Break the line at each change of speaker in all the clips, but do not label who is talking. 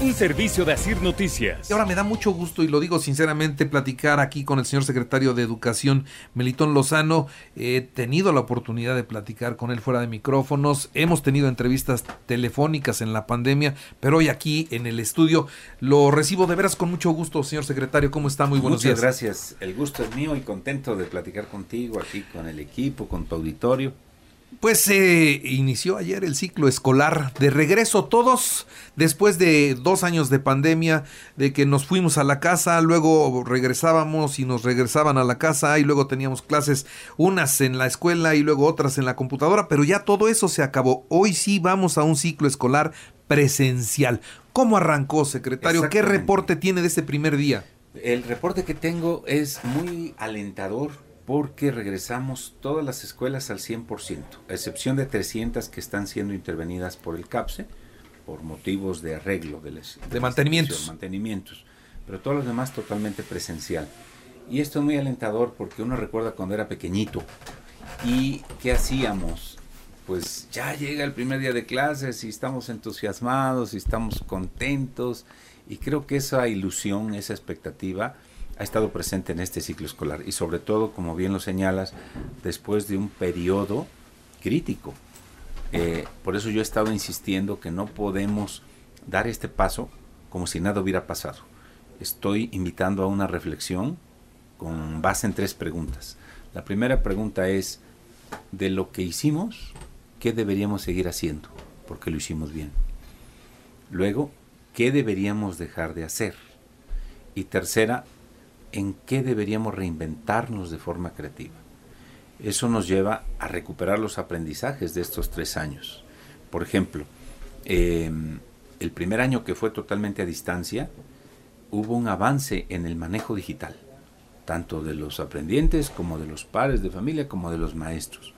Un servicio de Asir Noticias.
Y ahora me da mucho gusto, y lo digo sinceramente, platicar aquí con el señor secretario de Educación, Melitón Lozano. He tenido la oportunidad de platicar con él fuera de micrófonos. Hemos tenido entrevistas telefónicas en la pandemia, pero hoy aquí en el estudio lo recibo de veras con mucho gusto, señor secretario. ¿Cómo está? Muy buenos
Muchas
días.
gracias. El gusto es mío y contento de platicar contigo aquí con el equipo, con tu auditorio.
Pues se inició ayer el ciclo escolar de regreso todos después de dos años de pandemia, de que nos fuimos a la casa, luego regresábamos y nos regresaban a la casa y luego teníamos clases unas en la escuela y luego otras en la computadora, pero ya todo eso se acabó. Hoy sí vamos a un ciclo escolar presencial. ¿Cómo arrancó, secretario? ¿Qué reporte tiene de este primer día?
El reporte que tengo es muy alentador porque regresamos todas las escuelas al 100%, a excepción de 300 que están siendo intervenidas por el CAPSE por motivos de arreglo de, las-
De mantenimientos,
pero todos los demás totalmente presencial. Y esto es muy alentador porque uno recuerda cuando era pequeñito y qué hacíamos. Pues ya llega el primer día de clases y estamos entusiasmados y estamos contentos y creo que esa ilusión, esa expectativa ha estado presente en este ciclo escolar y sobre todo, como bien lo señalas, después de un periodo crítico. Eh, por eso yo he estado insistiendo que no podemos dar este paso como si nada hubiera pasado. Estoy invitando a una reflexión con base en tres preguntas. La primera pregunta es, de lo que hicimos, ¿qué deberíamos seguir haciendo? Porque lo hicimos bien. Luego, ¿qué deberíamos dejar de hacer? Y tercera, ¿en qué deberíamos reinventarnos de forma creativa? Eso nos lleva a recuperar los aprendizajes de estos tres años. Por ejemplo, eh, el primer año que fue totalmente a distancia, hubo un avance en el manejo digital, tanto de los aprendientes como de los padres de familia como de los maestros.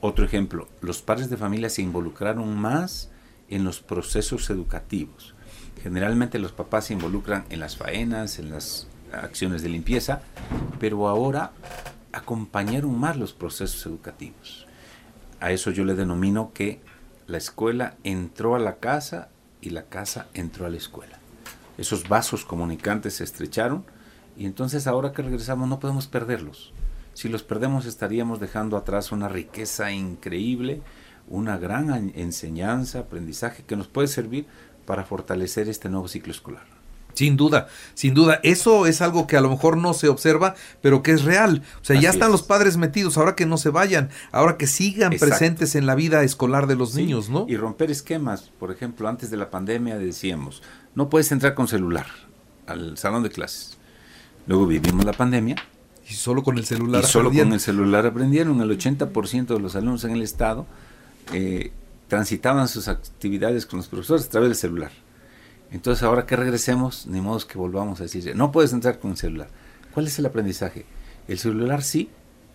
Otro ejemplo, los padres de familia se involucraron más en los procesos educativos. Generalmente los papás se involucran en las faenas, en las acciones de limpieza, pero ahora acompañaron más los procesos educativos. A eso yo le denomino que la escuela entró a la casa y la casa entró a la escuela. Esos vasos comunicantes se estrecharon y entonces ahora que regresamos no podemos perderlos. Si los perdemos estaríamos dejando atrás una riqueza increíble, una gran enseñanza, aprendizaje que nos puede servir para fortalecer este nuevo ciclo escolar.
Sin duda, sin duda. Eso es algo que a lo mejor no se observa, pero que es real. O sea, ya están
es.
los padres metidos, ahora que no se vayan, ahora que sigan
Exacto.
presentes en la vida escolar de los
Sí,
niños, ¿no?
Y romper esquemas. Por ejemplo, antes de la pandemia decíamos, no puedes entrar con celular al salón de clases. Luego vivimos la pandemia
Y solo con el celular.
y solo con el celular aprendieron. El 80% de los alumnos en el estado eh, transitaban sus actividades con los profesores a través del celular. Entonces ahora que regresemos, ni modo que volvamos a decir, no puedes entrar con el celular. ¿Cuál es el aprendizaje? El celular sí,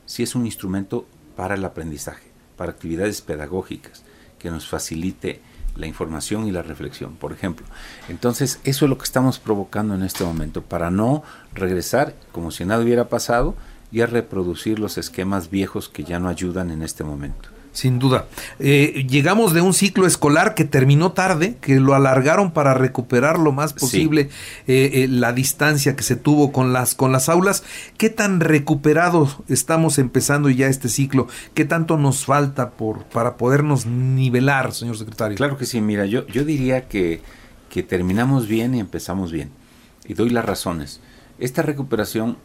sí es un instrumento para el aprendizaje, para actividades pedagógicas, que nos facilite la información y la reflexión, por ejemplo. Entonces, eso es lo que estamos provocando en este momento, para no regresar como si nada hubiera pasado y a reproducir los esquemas viejos que ya no ayudan en este momento.
Sin duda. Eh, llegamos de un ciclo escolar que terminó tarde, que lo alargaron para recuperar lo más posible eh, eh, la distancia que se tuvo con las, con las aulas. ¿Qué tan recuperados estamos empezando ya este ciclo? ¿Qué tanto nos falta por, para podernos nivelar, señor secretario?
Claro que sí, mira, yo, yo diría que, que terminamos bien y empezamos bien. Y doy las razones. Esta recuperación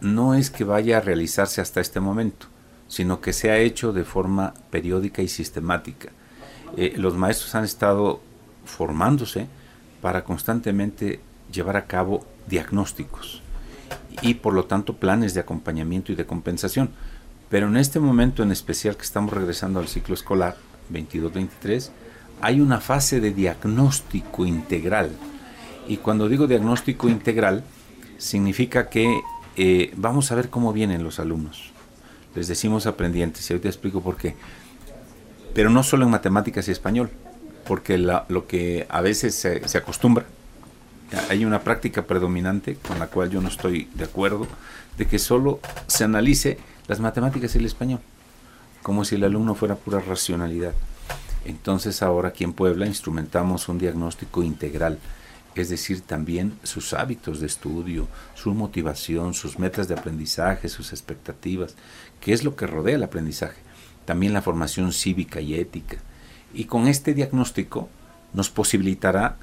no es que vaya a realizarse hasta este momento, sino que se ha hecho de forma periódica y sistemática. Eh, los maestros han estado formándose para constantemente llevar a cabo diagnósticos y por lo tanto planes de acompañamiento y de compensación. Pero en este momento en especial que estamos regresando al ciclo escolar 22-23, hay una fase de diagnóstico integral. Y cuando digo diagnóstico integral, significa que eh, vamos a ver cómo vienen los alumnos. Les decimos aprendientes, y ahorita explico por qué. Pero no solo en matemáticas y español, porque lo que a veces se, se acostumbra, hay una práctica predominante con la cual yo no estoy de acuerdo, de que solo se analice las matemáticas y el español, como si el alumno fuera pura racionalidad. Entonces ahora aquí en Puebla instrumentamos un diagnóstico integral, es decir, también sus hábitos de estudio, su motivación, sus metas de aprendizaje, sus expectativas, qué es lo que rodea el aprendizaje, también la formación cívica y ética. Y con este diagnóstico nos posibilitará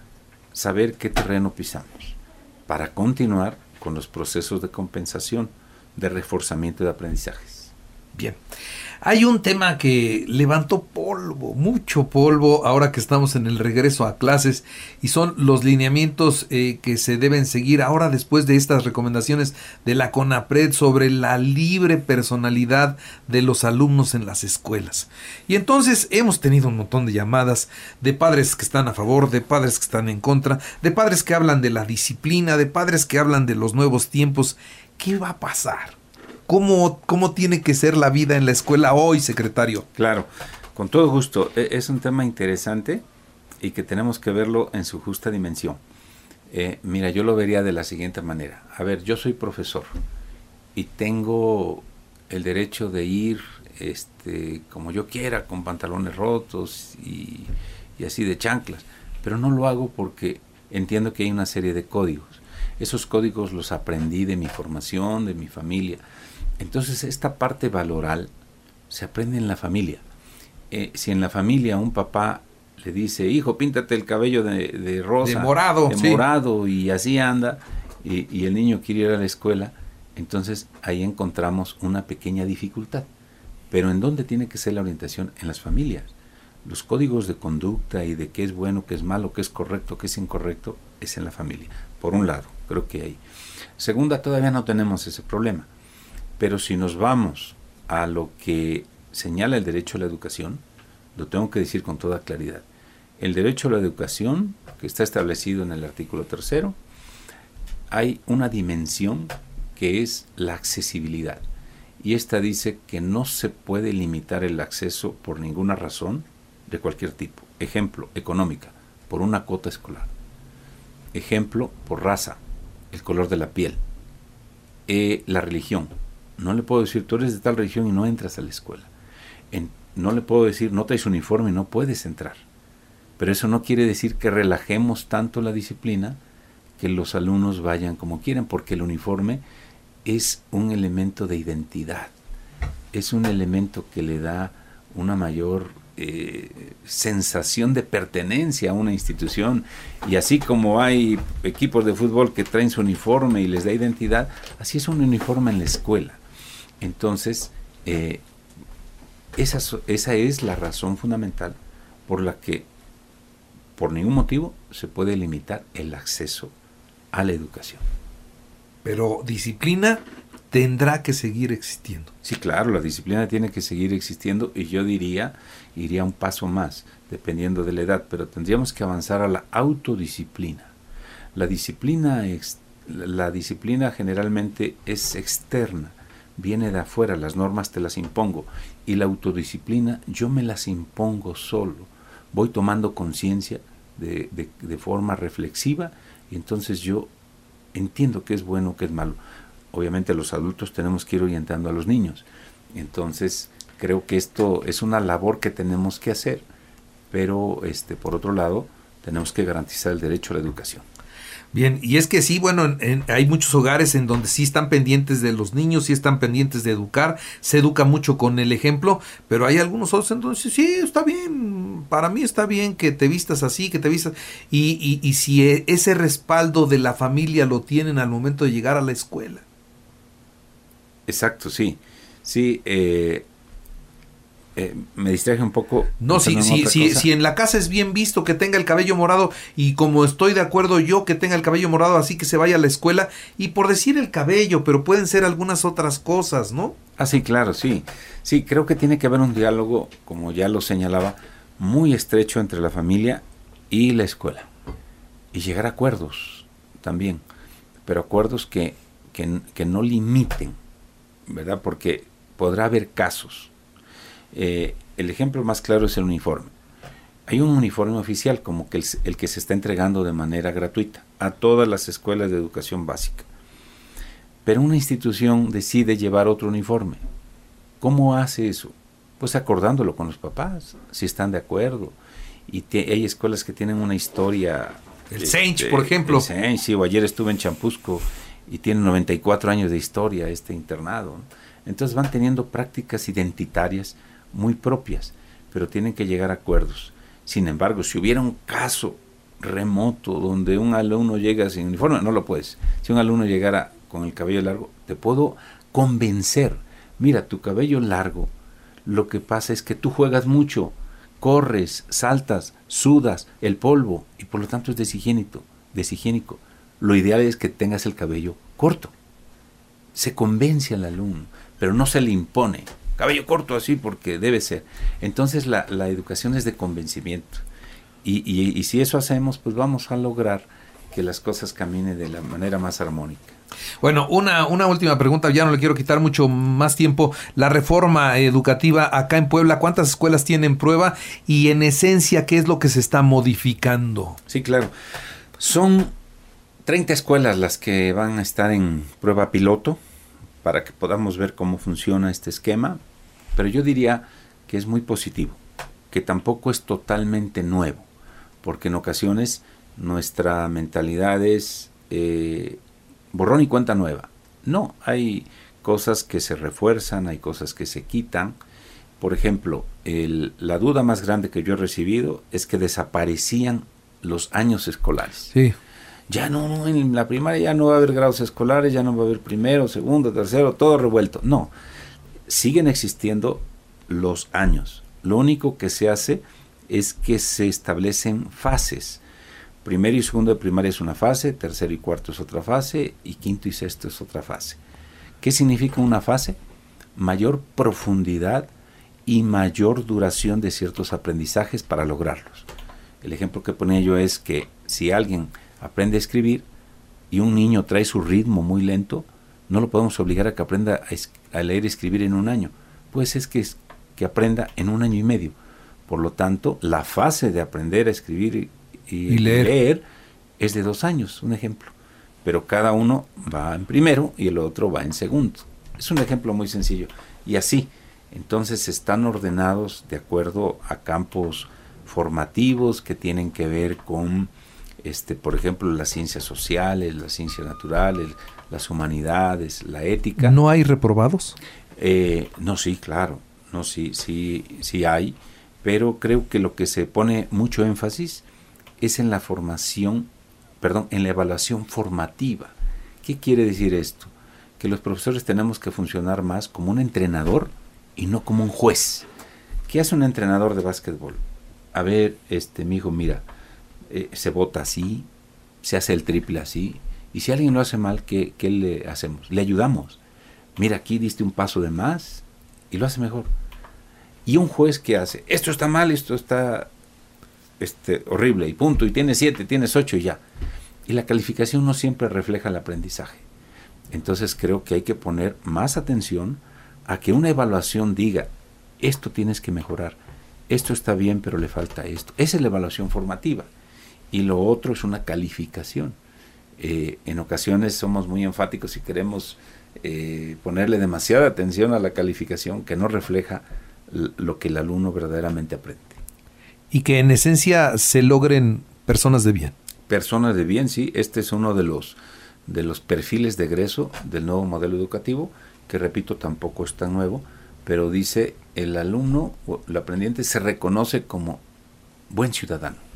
saber qué terreno pisamos para continuar con los procesos de compensación, de reforzamiento de aprendizajes.
Bien. Hay un tema que levantó polvo, mucho polvo, ahora que estamos en el regreso a clases, y son los lineamientos eh, que se deben seguir ahora después de estas recomendaciones de la CONAPRED sobre la libre personalidad de los alumnos en las escuelas. Y entonces hemos tenido un montón de llamadas de padres que están a favor, de padres que están en contra, de padres que hablan de la disciplina, de padres que hablan de los nuevos tiempos. ¿Qué va a pasar? ¿Cómo, ¿Cómo tiene que ser la vida en la escuela hoy, secretario?
Claro, con todo gusto. E, es un tema interesante y que tenemos que verlo en su justa dimensión. Eh, mira, yo lo vería de la siguiente manera. A ver, yo soy profesor y tengo el derecho de ir este, como yo quiera, con pantalones rotos y, y así de chanclas, pero no lo hago porque entiendo que hay una serie de códigos. Esos códigos los aprendí de mi formación, de mi familia. Entonces esta parte valoral se aprende en la familia. Eh, si en la familia un papá le dice, hijo, píntate el cabello de, rosa,
de morado,
de morado y así anda, y, y el niño quiere ir a la escuela, entonces ahí encontramos una pequeña dificultad. Pero ¿en dónde tiene que ser la orientación? En las familias. Los códigos de conducta y de qué es bueno, qué es malo, qué es correcto, qué es incorrecto, es en la familia. Por un lado, creo que ahí. Segunda, todavía no tenemos ese problema. Pero si nos vamos a lo que señala el derecho a la educación, lo tengo que decir con toda claridad. El derecho a la educación, que está establecido en el artículo tercero, hay una dimensión que es la accesibilidad. Y esta dice que no se puede limitar el acceso por ninguna razón de cualquier tipo. Ejemplo, económica, por una cuota escolar. Ejemplo, por raza, el color de la piel. Eh, la religión, no le puedo decir, tú eres de tal religión y no entras a la escuela. no le puedo decir, no traes uniforme y no puedes entrar. Pero eso no quiere decir que relajemos tanto la disciplina que los alumnos vayan como quieren, porque el uniforme es un elemento de identidad, es un elemento que le da una mayor eh, sensación de pertenencia a una institución y así como hay equipos de fútbol que traen su uniforme y les da identidad, así es un uniforme en la escuela. Entonces, eh, esa, esa es la razón fundamental por la que por ningún motivo se puede limitar el acceso a la educación.
Pero disciplina tendrá que seguir existiendo.
Sí, claro, la disciplina tiene que seguir existiendo y yo diría, iría un paso más, dependiendo de la edad, pero tendríamos que avanzar a la autodisciplina. La disciplina, la disciplina generalmente es externa, viene de afuera, las normas te las impongo. Y la autodisciplina yo me las impongo solo. Voy tomando conciencia de, de, forma reflexiva y entonces yo entiendo qué es bueno, qué es malo. Obviamente los adultos tenemos que ir orientando a los niños. Entonces creo que esto es una labor que tenemos que hacer, pero este, por otro lado tenemos que garantizar el derecho a la educación.
Bien, y es que sí, bueno, hay muchos hogares en donde sí están pendientes de los niños, sí están pendientes de educar, se educa mucho con el ejemplo, pero hay algunos otros en donde sí, está bien, para mí está bien que te vistas así, que te vistas, y, y, y si e, ese respaldo de la familia lo tienen al momento de llegar a la escuela.
Exacto, sí, sí, eh, eh, me distraje un poco.
No, si, si, si, si, en la casa es bien visto que tenga el cabello morado y como estoy de acuerdo yo que tenga el cabello morado, así que se vaya a la escuela y por decir el cabello, pero pueden ser algunas otras cosas, ¿no?
Ah, sí, claro, sí. Sí, creo que tiene que haber un diálogo, como ya lo señalaba, muy estrecho entre la familia y la escuela. Y llegar a acuerdos también, pero acuerdos que, que, que no limiten, ¿verdad? Porque podrá haber casos eh, el ejemplo más claro es el uniforme. Hay un uniforme oficial como que el, que se está entregando de manera gratuita a todas las escuelas de educación básica. Pero una institución decide llevar otro uniforme. ¿Cómo hace eso? Pues acordándolo con los papás, si están de acuerdo. Y hay escuelas que tienen una historia.
El Sench, por ejemplo.
El sí, o ayer estuve en Champusco y tiene 94 años de historia este internado. Entonces van teniendo prácticas identitarias muy propias, pero tienen que llegar a acuerdos. Sin embargo, si hubiera un caso remoto donde un alumno llega sin uniforme, no lo puedes. Si un alumno llegara con el cabello largo, te puedo convencer. Mira, tu cabello largo, lo que pasa es que tú juegas mucho, corres, saltas, sudas, el polvo, y por lo tanto es deshigiénico. deshigiénico. Lo ideal es que tengas el cabello corto. Se convence al alumno, pero no se le impone cabello corto así porque debe ser. Entonces la, educación es de convencimiento. Y, y, si eso hacemos, pues vamos a lograr que las cosas caminen de la manera más armónica.
Bueno, una, una última pregunta, ya no le quiero quitar mucho más tiempo. La reforma educativa acá en Puebla, ¿cuántas escuelas tienen prueba? Y en esencia, ¿qué es lo que se está modificando?
Sí, claro. Son 30 escuelas las que van a estar en prueba piloto para que podamos ver cómo funciona este esquema, pero yo diría que es muy positivo, que tampoco es totalmente nuevo, porque en ocasiones nuestra mentalidad es eh, borrón y cuenta nueva. No, hay cosas que se refuerzan, hay cosas que se quitan. Por ejemplo, la duda más grande que yo he recibido es que desaparecían los años escolares.
Sí
ya no, en la primaria ya no va a haber grados escolares, ya no va a haber primero, segundo, tercero, todo revuelto. No, siguen existiendo los años. Lo único que se hace es que se establecen fases. Primero y segundo de primaria es una fase, tercero y cuarto es otra fase, y quinto y sexto es otra fase. ¿Qué significa una fase? Mayor profundidad y mayor duración de ciertos aprendizajes para lograrlos. El ejemplo que ponía yo es que si alguien aprende a escribir y un niño trae su ritmo muy lento, no lo podemos obligar a que aprenda a, leer y escribir en un año. Pues es que, que aprenda en un año y medio. Por lo tanto, la fase de aprender a escribir y, leer. es de dos años, un ejemplo. Pero cada uno va en primero y el otro va en segundo. Es un ejemplo muy sencillo. Y así, entonces están ordenados de acuerdo a campos formativos que tienen que ver con este, por ejemplo, las ciencias sociales, las ciencias naturales, las humanidades, la ética.
¿No hay reprobados?
Eh, no, sí, claro, no, sí, sí, sí hay, pero creo que lo que se pone mucho énfasis es en la formación, perdón, en la evaluación formativa. ¿Qué quiere decir esto? Que los profesores tenemos que funcionar más como un entrenador y no como un juez. ¿Qué hace un entrenador de básquetbol? A ver, este, mi hijo, mira, eh, se vota así, se hace el triple así, y si alguien lo hace mal, ¿qué, ¿qué, le hacemos? Le ayudamos. Mira, aquí diste un paso de más y lo hace mejor. Y un juez que hace, esto está mal, esto está este, horrible, y punto, y tienes siete, tienes ocho y ya. Y la calificación no siempre refleja el aprendizaje. Entonces creo que hay que poner más atención a que una evaluación diga, esto tienes que mejorar, esto está bien, pero le falta esto. Esa es la evaluación formativa y lo otro es una calificación. Eh, en ocasiones somos muy enfáticos y queremos eh, ponerle demasiada atención a la calificación que no refleja lo que el alumno verdaderamente aprende.
Y que en esencia se logren personas de bien.
Personas de bien, sí. Este es uno de los, de los perfiles de egreso del nuevo modelo educativo, que repito, tampoco es tan nuevo, pero dice el alumno o el aprendiente se reconoce como buen ciudadano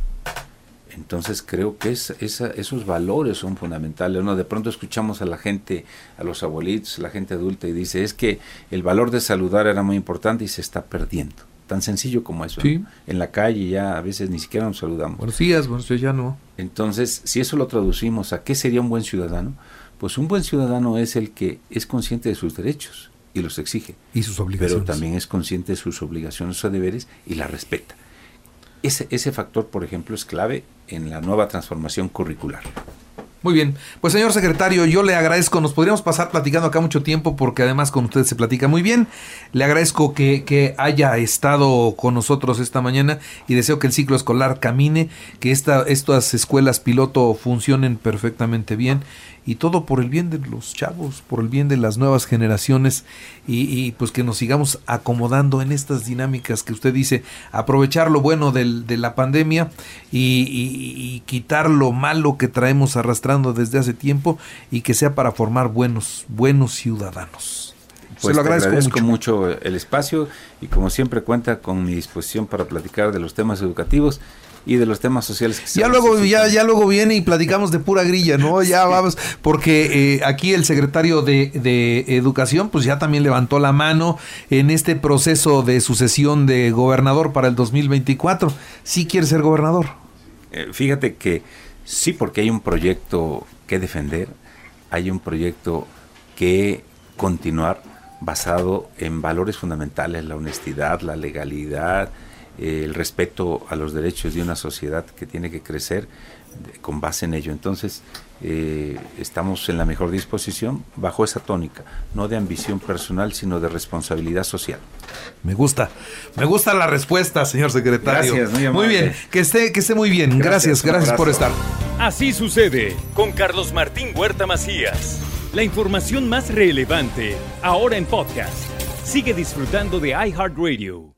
entonces creo que es, esos valores son fundamentales. ¿no? De pronto escuchamos a la gente, a los abuelitos, la gente adulta y dice, es que el valor de saludar era muy importante y se está perdiendo. tan sencillo como eso.
Sí.
¿no? En la calle ya a veces ni siquiera nos saludamos.
Buenos días, buenos días, ya no.
Entonces, si eso lo traducimos a qué sería un buen ciudadano, pues un buen ciudadano es el que es consciente de sus derechos y los exige,
Y sus obligaciones.
pero también es consciente de sus obligaciones o deberes y las respeta. Ese, ese factor, por ejemplo, es clave en la nueva transformación curricular.
Muy bien, pues señor secretario, yo le agradezco, nos podríamos pasar platicando acá mucho tiempo porque además con usted se platica muy bien. Le agradezco que, que haya estado con nosotros esta mañana y deseo que el ciclo escolar camine, que esta, estas escuelas piloto funcionen perfectamente bien y todo por el bien de los chavos, por el bien de las nuevas generaciones y, y, pues que nos sigamos acomodando en estas dinámicas que usted dice, aprovechar lo bueno del- de la pandemia y, y- y quitar lo malo que traemos arrastrando desde hace tiempo y que sea para formar buenos, buenos ciudadanos.
Pues
Se lo
te
agradezco,
agradezco
mucho.
mucho el espacio y como siempre cuenta con mi disposición para platicar de los temas educativos y de los temas sociales que
Ya luego, ya, ya luego viene y platicamos de pura grilla, ¿no? Ya vamos, porque eh, aquí el secretario de, de Educación, pues ya también levantó la mano en este proceso de sucesión de gobernador para el 2024. Sí quiere ser gobernador.
Eh, fíjate que sí, porque hay un proyecto que defender, hay un proyecto que continuar basado en valores fundamentales, la honestidad, la legalidad, eh, el respeto a los derechos de una sociedad que tiene que crecer de- con base en ello. Entonces, eh, estamos en la mejor disposición bajo esa tónica, no de ambición personal, sino de responsabilidad social.
Me gusta, me gusta la respuesta, señor secretario.
Gracias, muy
bien, que esté, que esté muy bien. Gracias,
Gracias,
por estar.
Así sucede con Carlos Martín Huerta Macías. La información más relevante ahora en podcast. Sigue disfrutando de iHeartRadio.